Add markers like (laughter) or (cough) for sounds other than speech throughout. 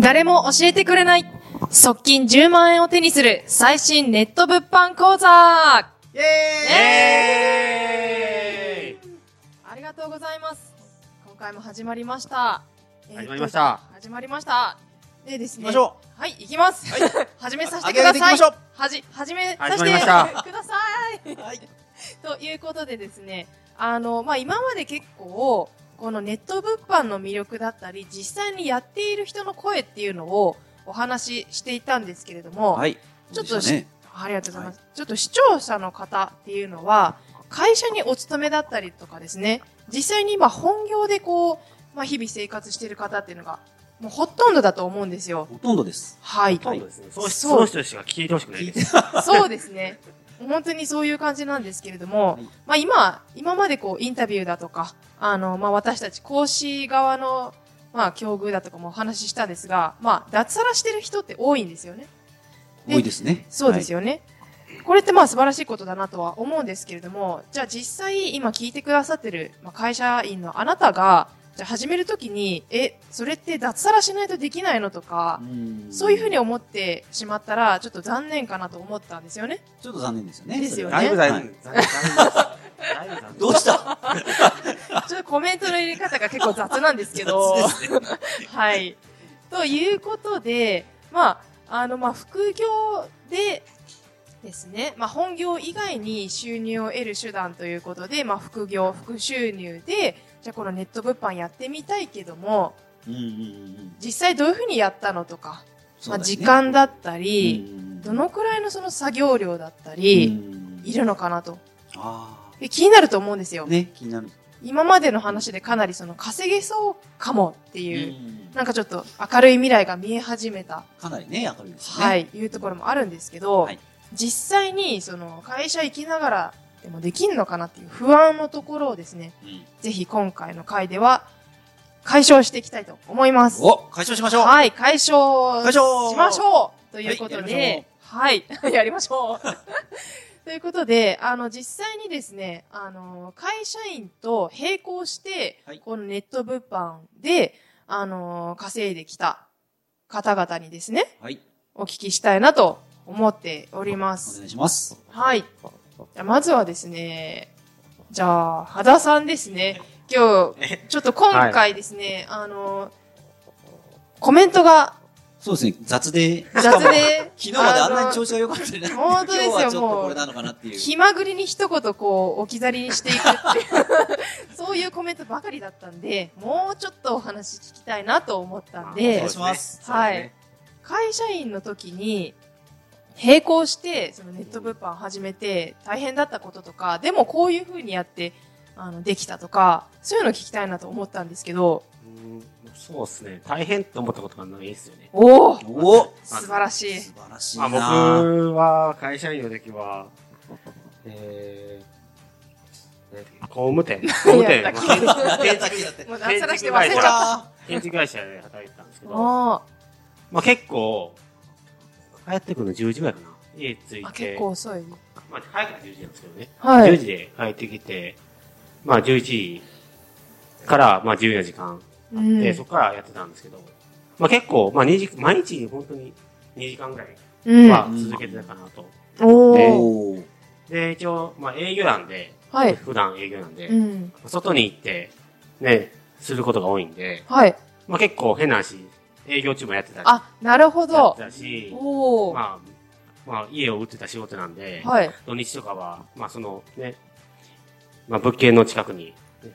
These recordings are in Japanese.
誰も教えてくれない。側近10万円を手にする最新ネット物販講座イエーイありがとうございます。今回も始まりました。始まりました。始まりました。でですね。行きましょはい、行きます。はい始めさせあてください。はじ、始めさせてください。はい。(laughs) ということでですね、あの、まあ、今まで結構、このネット物販の魅力だったり、実際にやっている人の声っていうのをお話ししていたんですけれども、はい。ちょっとしたね。ありがとうございます。ちょっと視聴者の方っていうのは、会社にお勤めだったりとかですね、実際に今本業でこう、まあ、日々生活している方っていうのが、もうほとんどだと思うんですよ。ほとんどです。はい。そうですね。そうしそう人しか聞いてほしくないです。そうですね。本当にそういう感じなんですけれども、はいまあ今、今までこうインタビューだとか、あの、まあ私たち講師側の、まあ境遇だとかもお話ししたんですが、まあ脱サラしてる人って多いんですよね。で多いですね。そうですよね。これってまあ素晴らしいことだなとは思うんですけれども、じゃあ実際今聞いてくださってるまあ会社員のあなたが、じゃあ始めるときに、え、それって脱サラしないとできないのとか、んそういうふうに思ってしまったら、ちょっと残念かなと思ったんですよね。ちょっと残念ですよね。ですよねだいぶ残念。残念残念です。だいぶ残念どうした？(laughs) ちょっとコメントの入れ方が結構雑なんですけど。はい。ということで、まあ、あの、まあ、副業でですね、まあ、本業以外に収入を得る手段ということで、まあ、副業、副収入で、じゃあこのネット物販やってみたいけども、うんうんうんうん。実際どういうふうにやったのとか、まあ、時間だったり、うんどのくらいのその作業量だったうり、んいるのかなと。あで気になると思うんですよあ。。ね、気になる。今までの話でかなりその稼げそうかもっていう、うんなんかちょっと明るい未来が見え始めた、かなりね、明るいですね。はい、いうところもあるんですけど、はい実際にその会社行きながらでもできんのかなっていう不安のところをですね、うんぜひ今回の回では解消していきたいと思います。お、解消しましょうはい、解消しましょうということはいで、はい、やりましょう。(laughs) (laughs) ということで、あの、実際にですね、あの、会社員と並行して、はいこのネット物販で、あの、稼いできた方々にですね、はい。お聞きしたいなと思っておりまおす。願いします。はい。じゃあまずはですね、じゃあ、羽田さんですね。今日、ちょっと今回ですね、あの、コメントがそうですね、雑で。雑で、(laughs) 昨日まであんなに調子が良かったのに本当ですよ今日はちょっもうとこれなのかなっていう。気まぐれに一言こう置き去りにしていくっていう。(laughs) そういうコメントばかりだったんでもうちょっとお話聞きたいなと思ったんおで願いします。はい。会社員の時に並行してそのネット物販を始めて大変だったこととかでもこういう風にやってあのできたとかそういうの聞きたいなと思ったんですけど。うんそうですね。大変って思ったことがないですよね。おおお素晴らしい。素晴らしいまなあ、僕は会社員の時は、えー、なんだっけ工務店。工務店、建建築。だってもう脱サラして忘れちゃったあ建築会社で働いてたんですけど、あまあ結構、帰ってくるの10時ぐらいかな。家着いーあて、結構遅い。まあ早くて10時なんですけどね。10はい。時で帰ってきて、まあ11時から、まあ14時間。うん。で、そこからやってたんですけど、まあ結構、まあ2時、毎日本当に2時間ぐらいうん。は続けてたかなと。おー。おおー。で、一応、まあ営業なんで、はい。普段営業なんで、うん。外に行って、ね、することが多いんで、はい。まあ結構変な話、営業中もやってたり、あ、なるほやっどて。たし、おお、まあ、まあ家を売ってた仕事なんで、はい。土日とかは、まあそのね、まあ物件の近くに、ね、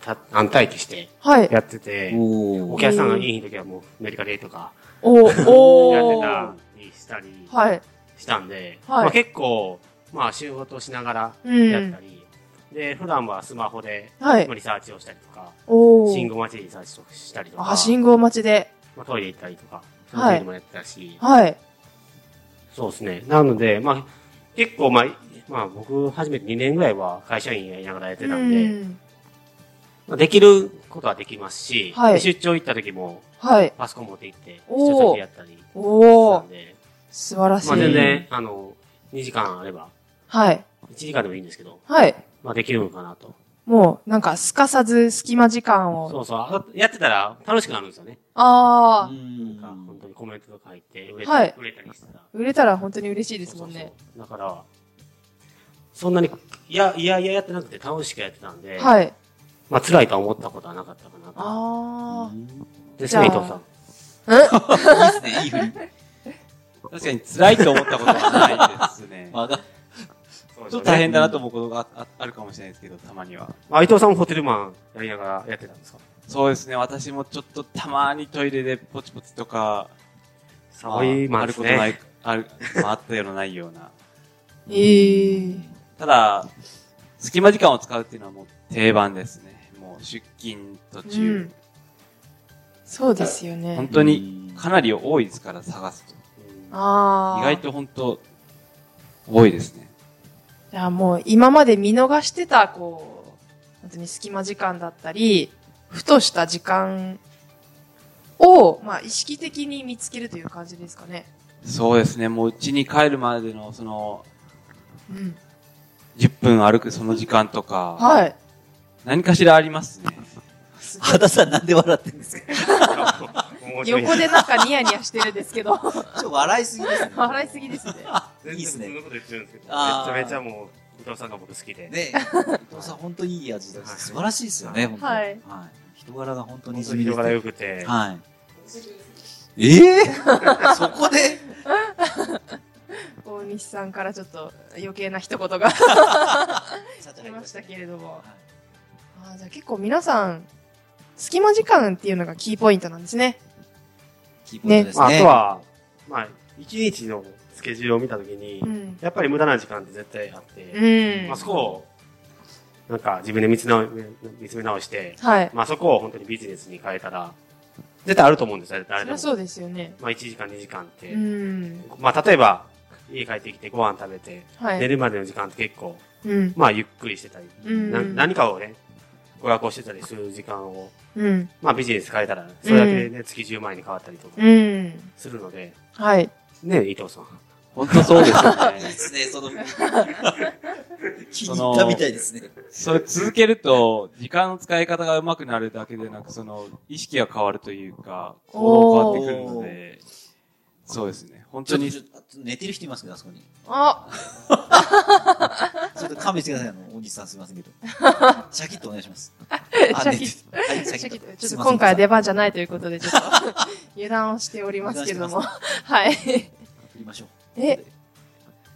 た安待機してはい。やってて、おーお客さんがいい時はもうメリカリとかお (laughs) やっておたりしたりはい。したんで、はいまあ結構、まあ仕事しながらうんやった。り、で、普段はスマホで、はいまあリサーチをしたりとか、おお。信号待ちでリサーチをしたりとか、あ、信号待ちで。まあ、トイレ行ったりとか、そういうのもやってたし、はい。そうですね。なので、まあ、結構、まあ、まあ僕、初めて2年ぐらいは会社員やりながらやってたんで、うんまあ、できることはできますし、はいで出張行った時もはい。パソコン持って行って、出張先やったりしたおおん。で、素晴らしい。まあ全然、あの、2時間あれば、はい。1時間でもいいんですけど、はい。まあできるのかなと。もう、なんか、すかさず隙間時間を。そうそうあ。やってたら楽しくなるんですよね。ああ、なんか、本当にコメントとか入って、売れ,、はい売れたりしてた。売れたら本当に嬉しいですもんね。そうそうそうだから、そんなに、いや、いやいややってなくて楽しくやってたんで、はい。まあ辛いとは思ったことはなかったかなと。あですね、伊じゃあ藤さん。あ。ん (laughs) いいですね、いい振り。(laughs) 確かに辛いと思ったことはないですね。(laughs) あがちょっと大変だなと思うことがああるかもしれないですけど、たまには。あ、伊藤さんもホテルマンやりながらやってたんですか？そうですね、私もちょっとたまにトイレでポチポチとか、サボイマンですあることないね。、ある、(laughs) まああったようなないような。ええただ、隙間時間を使うっていうのはもう定番ですね。もう出勤途う中ん。。そうですよね。本当にかなり多いですから探すと。ああ。意外と本当多いですね。じゃあもう今まで見逃してた、こう、本当に隙間時間だったり、ふとした時間を、まあ意識的に見つけるという感じですかね。そうですね、もう家に帰るまでのそのうん。10分歩くその時間とか、はい。何かしらありますね。羽田さんなんで笑ってるんですか？横でなんかニヤニヤしてるんですけど、ちょっと笑いすぎですね。(laughs) 笑いすぎですね。いいですねそんなこと言ってるんですけど、めちゃめちゃもう、伊藤さんが僕好きで。ね伊藤さん本当にいい味です。素晴らしいですよね、本当に。はい人柄が本当に人柄良くて、はい。ええ (laughs) そこで？大西さんからちょっと余計な一言がちゃちゃ出ましたけれども。はいあーじゃあ結構皆さん、隙間時間っていうのがキーポイントなんですね。キーポイントですまあ、あね。とは、まあ、一日のスケジュールを見たときに、うん。やっぱり無駄な時間って絶対あって、うんまあ、。そこを、なんか自分で見つめ直見つめ直して、はい。まあそこを本当にビジネスに変えたら、絶対あると思うんですよ、誰でも。そそうですよね。まあ1時間、2時間って。うん。まあ例えば、家帰ってきてご飯食べて、はい。寝るまでの時間って結構、うん。まあゆっくりしてたり、うんな何かをね、娯楽をしてたりする時間を、うん。まあビジネス変えたら、それだけでね、月10万円に変わったりとかうん。するので、はい。ね、伊藤さん。本当そうですよねいいで。すね、その、気に入ったみたいですね。それ続けると、時間の使い方が上手くなるだけでなく、その、意識が変わるというか、行動が変わってくるので、そうですね。本当に寝てる人いますけど、あそこに。あ、ちょっと勘弁してください、あの、おじさんすいませんけど。シャキッとお願いします。(laughs) あシャキッ寝てるはい、シャキッと。ちょっと今回は出番じゃないということで、ちょっと油断をしておりますけれども。はい。振りましょう。え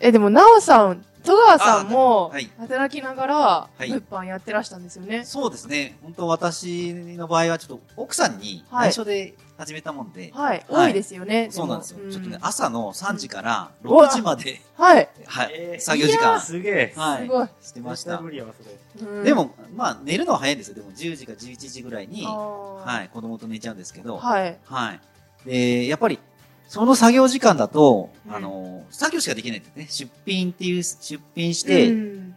え、でも、なおさん、戸川さんも働きながら、い物販やってらしたんですよね。そうですね。本当私の場合はちょっと奥さんにはい内緒で始めたもんで、はい。はい多いですよね。そうなんですよ。ちょっとね、あ朝の3時からうわ6時まで、はい。はい、作業時間、すげえ。はい、すごい。してました。無理やわ、それ。うんで、も、まあ、寝るのは早いんですよ。でも、10時か11時ぐらいに、ははい、子供と寝ちゃうんですけど、い。はい。はい。で、やっぱり、その作業時間だと、うんあの、作業しかできないんですね。出品っていう、出品して、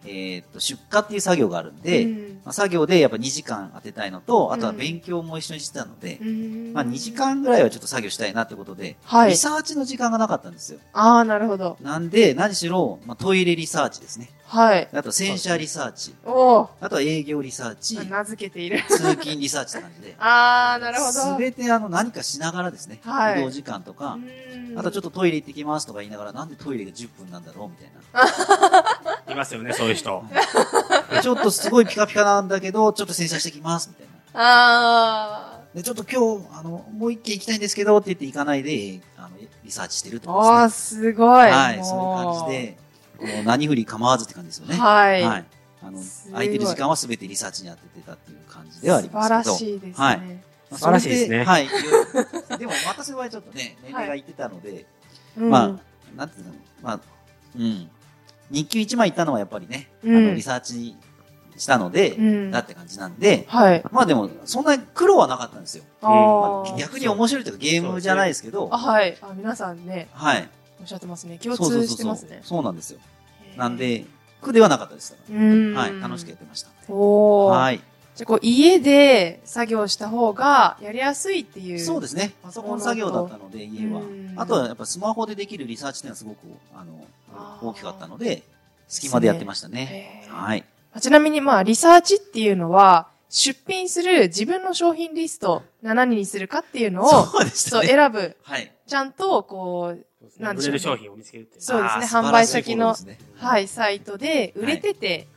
えーっと、出荷っていう作業があるんで、うんまあ、作業でやっぱ2時間当てたいのと、あとはうん勉強も一緒にしてたので、うんまあ2時間ぐらいはちょっと作業したいなってことで、はいリサーチの時間がなかったんですよ。ああ、なるほど。なんで、何しろ、まあ、トイレリサーチですね。はい。あと洗車リサーチ。おお、あとは営業リサーチ。名付けている。通勤リサーチって感じで。(laughs) ああ、なるほど。すべてあの何かしながらですね。はい移動時間とか、うんあとちょっとトイレ行ってきますとか言いながら、なんでトイレが10分なんだろうみたいな。(laughs) いますよね、そういう人。(laughs) ちょっとすごいピカピカなんだけど、ちょっと洗車してきますみたいな。あで、ちょっと今日、あの、もう一軒行きたいんですけどって言って行かないで、あの、リサーチしてるってあ。ことああ、ですごい。ね。はい、もそういう感じで、こう何振り構わずって感じですよね。はい。はい。あの空いてる時間は全てリサーチに当ててたっていう感じではあり素ますけど。晴らしいですはいね。まあ素晴らしいですねはい。でも、私の場合ちょっとね、(laughs) 年齢がいってたので、うんまあ、なんていうの、まあ、うん。日給1枚いったのはやっぱりね、あうんの、リサーチしたので、うんだって感じなんで、はい。まあでも、そんなに苦労はなかったんですよ。あまーあ逆に面白いというかゲームじゃないですけど、あ、はい。あ、皆さんね、はい。おっしゃってますね。共そうそう通そうそうしてますね。そうなんですよ。なん、で、苦ではなかったです。はい。楽しくやってました。おー。はい。じゃあ、こう、家で作業した方がやりやすいっていう。そうですね。パソコン作業だったので、家はうん。あとはやっぱスマホでできるリサーチっていうのはすごく、あの大きかったので、隙間でやってましたね。へーはい。ちなみにまあ、リサーチっていうのは、出品する自分の商品リスト、何にするかっていうのを、そうね。選ぶ。はい。ちゃんと、こう、なんでしょうね売れる商品を見つけるっていう。そうですね販売先のねはい、サイトで売れてて、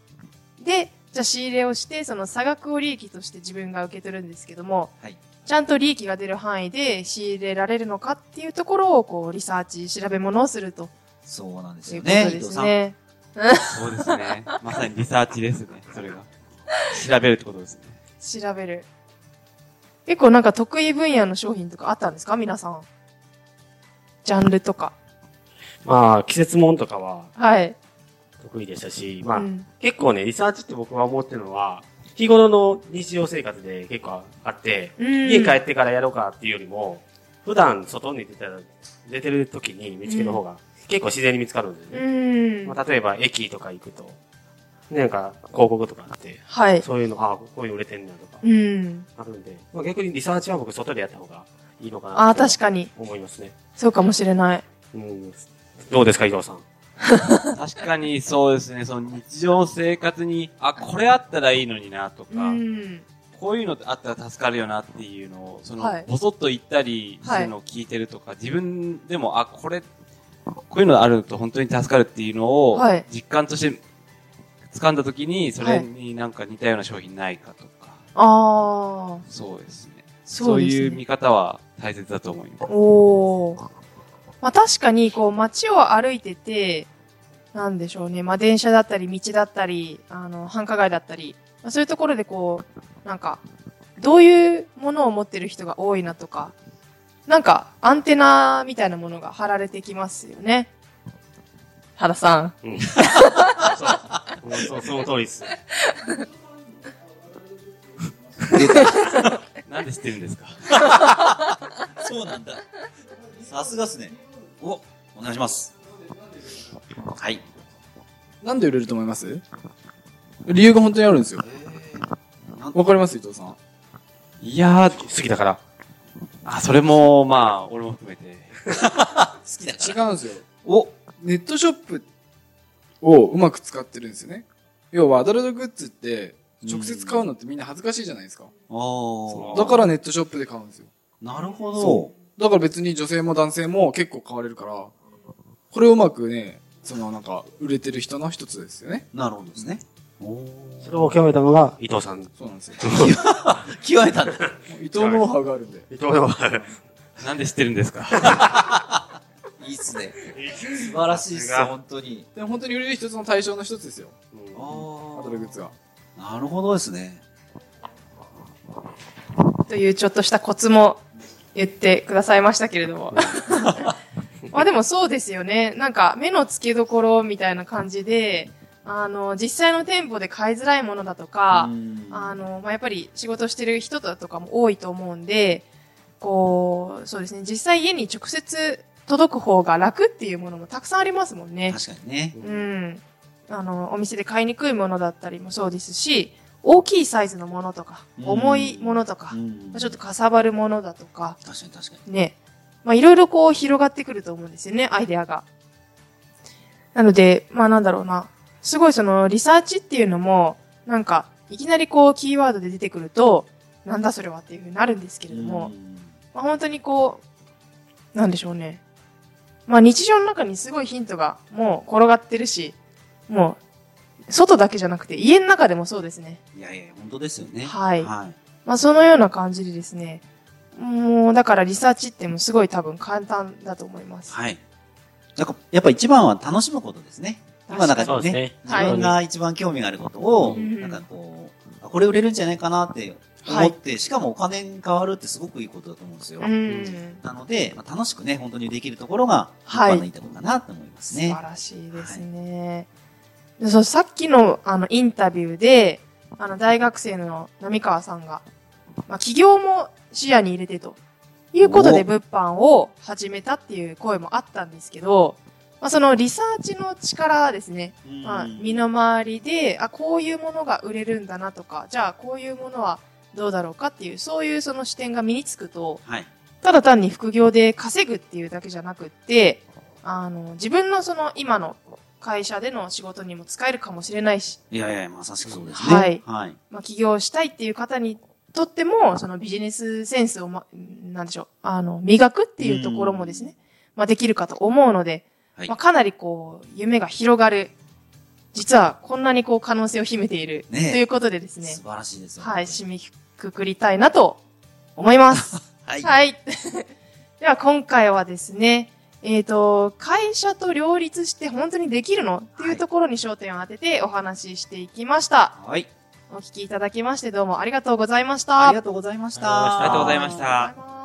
で、じゃあ仕入れをして、その差額を利益として自分が受け取るんですけども、はいちゃんと利益が出る範囲で仕入れられるのかっていうところを、こう、リサーチ、調べ物をするとそうなんですいうよね。ことですね。そうですね。まさにリサーチですね、それが。調べるってことですね。調べる。結構なんか得意分野の商品とかあったんですか？皆さん。ジャンルとか。まあ、季節もんとかははい。得意でしたし、まあ、うん結構ね、リサーチって僕は思ってるのは、日頃の日常生活で結構あって、うん家帰ってからやろうかっていうよりも、普段外に出たら、出てる時に見つける方が、結構自然に見つかるんですね。ん。まあ、例えば駅とか行くと、なんか広告とかあって、はい。そういうの、ああ、こういうの売れてんだとか、うん。あるんで、まあ、逆にリサーチは僕外でやった方がいいのかなああ、確かに。思いますね。そうかもしれない。うん。どうですか、伊藤さん？(laughs) 確かにそうですね、その日常生活に、あ、これあったらいいのになとか、うん。こういうのあったら助かるよなっていうのを、その、はいぼそっと言ったりするのを聞いてるとか、自分でも、あ、これ、こういうのあると本当に助かるっていうのをはい、実感として掴んだ時に、それになんか似たような商品ないかとか、ああ、そうですね。そそうすね。いう見方は大切だと思います。おー。まあ確かに、こう、街を歩いてて、なんでしょうね。まあ電車だったり、道だったり、あの、繁華街だったり、まあ、そういうところでこう、なんか、どういうものを持ってる人が多いなとか、なんか、アンテナみたいなものが貼られてきますよね。原さん。うん。そう。そう、その通りです。なんで知ってるんですかそうなんだ。さすがっすね。お、お願いします。はい。なんで売れると思います？理由が本当にあるんですよ。わかります？伊藤さん。いやー、好きだから。あ、それも、まあ、俺も含めて。(laughs) 好きだから。違うんですよ。お、ネットショップをうまく使ってるんですよね。要はアダルトグッズって、直接買うのってみんな恥ずかしいじゃないですか。おーだからネットショップで買うんですよ。なるほど。そだから別に女性も男性も結構買われるから、これをうまくね、そのなんか、売れてる人の一つですよね。なるほどですね。おそれを極めたのが伊藤さん。そうなんですよ。(laughs) 極めたんだ。伊藤ノウハウがあるんで。伊藤の (laughs) なんで知ってるんですか？(laughs) いいっすね。素晴らしいっすよ、本当に。でも本当に売れる一つの対象の一つですよ。あアダルトグッズが。あ、なるほどですね。というちょっとしたコツも言ってくださいましたけれども。(laughs) まあでもそうですよね。なんか目の付けどころみたいな感じで、あの、実際の店舗で買いづらいものだとか、あの、まあ、やっぱり仕事してる人だとかも多いと思うんで、こう、そうですね、実際家に直接届く方が楽っていうものもたくさんありますもんね。確かにね。うん。あの、お店で買いにくいものだったりもそうですし、大きいサイズのものとか、うん重いものとか、ちょっとかさばるものだとか、確かに確かに。ね。まあ、いろいろこう広がってくると思うんですよね、アイデアが。なので、まあなんだろうな。すごいそのリサーチっていうのも、なんか、いきなりこうキーワードで出てくると、なんだそれはっていうふうになるんですけれども、まあ本当にこう、なんでしょうね。まあ日常の中にすごいヒントがもう転がってるし、もう、外だけじゃなくて家の中でもそうですね。いやいや、本当ですよね。はいはい。まあそのような感じでですね、もうだからリサーチってもうすごい多分簡単だと思います。はい。なんか、やっぱ一番は楽しむことですね。今なんかねね、自分が一番興味があることを、うんなんかこう、あこれ売れるんじゃないかなって思って、しかもお金に変わるってすごくいいことだと思うんですよ。うん。なので、まあ、楽しくね、本当にできるところが、はい一番のいいところかなと思いますね。素晴らしいですね。でそうさっきのあのインタビューで、あの大学生の浪川さんが、まあ、起業も視野に入れてということでお物販を始めたっていう声もあったんですけど、まあ、そのリサーチの力ですね。うんまあ、身の回りで、あ、こういうものが売れるんだなとか、じゃあこういうものはどうだろうかっていう、そういうその視点が身につくと、はい。ただ単に副業で稼ぐっていうだけじゃなくって、あの、自分のその今の会社での仕事にも使えるかもしれないし、いやいや、まさしくそうですね。はいはい。まあ、起業したいっていう方にとっても、そのビジネスセンスを、ま、なんでしょう、あの、磨くっていうところもですね、まあ、できるかと思うので、はいまあ、かなりこう、夢が広がる、実はこんなにこう、可能性を秘めている、ねえということでですね素、晴らしいですよ。はい、締めくくりたいなと思います。(laughs) はい。はい。(laughs) では今回はですね、えっ、と、会社と両立して本当にできるのっていうところに焦点を当ててお話ししていきました。はい。お聞きいただきましてどうもありがとうございました。ありがとうございました。ありがとうございました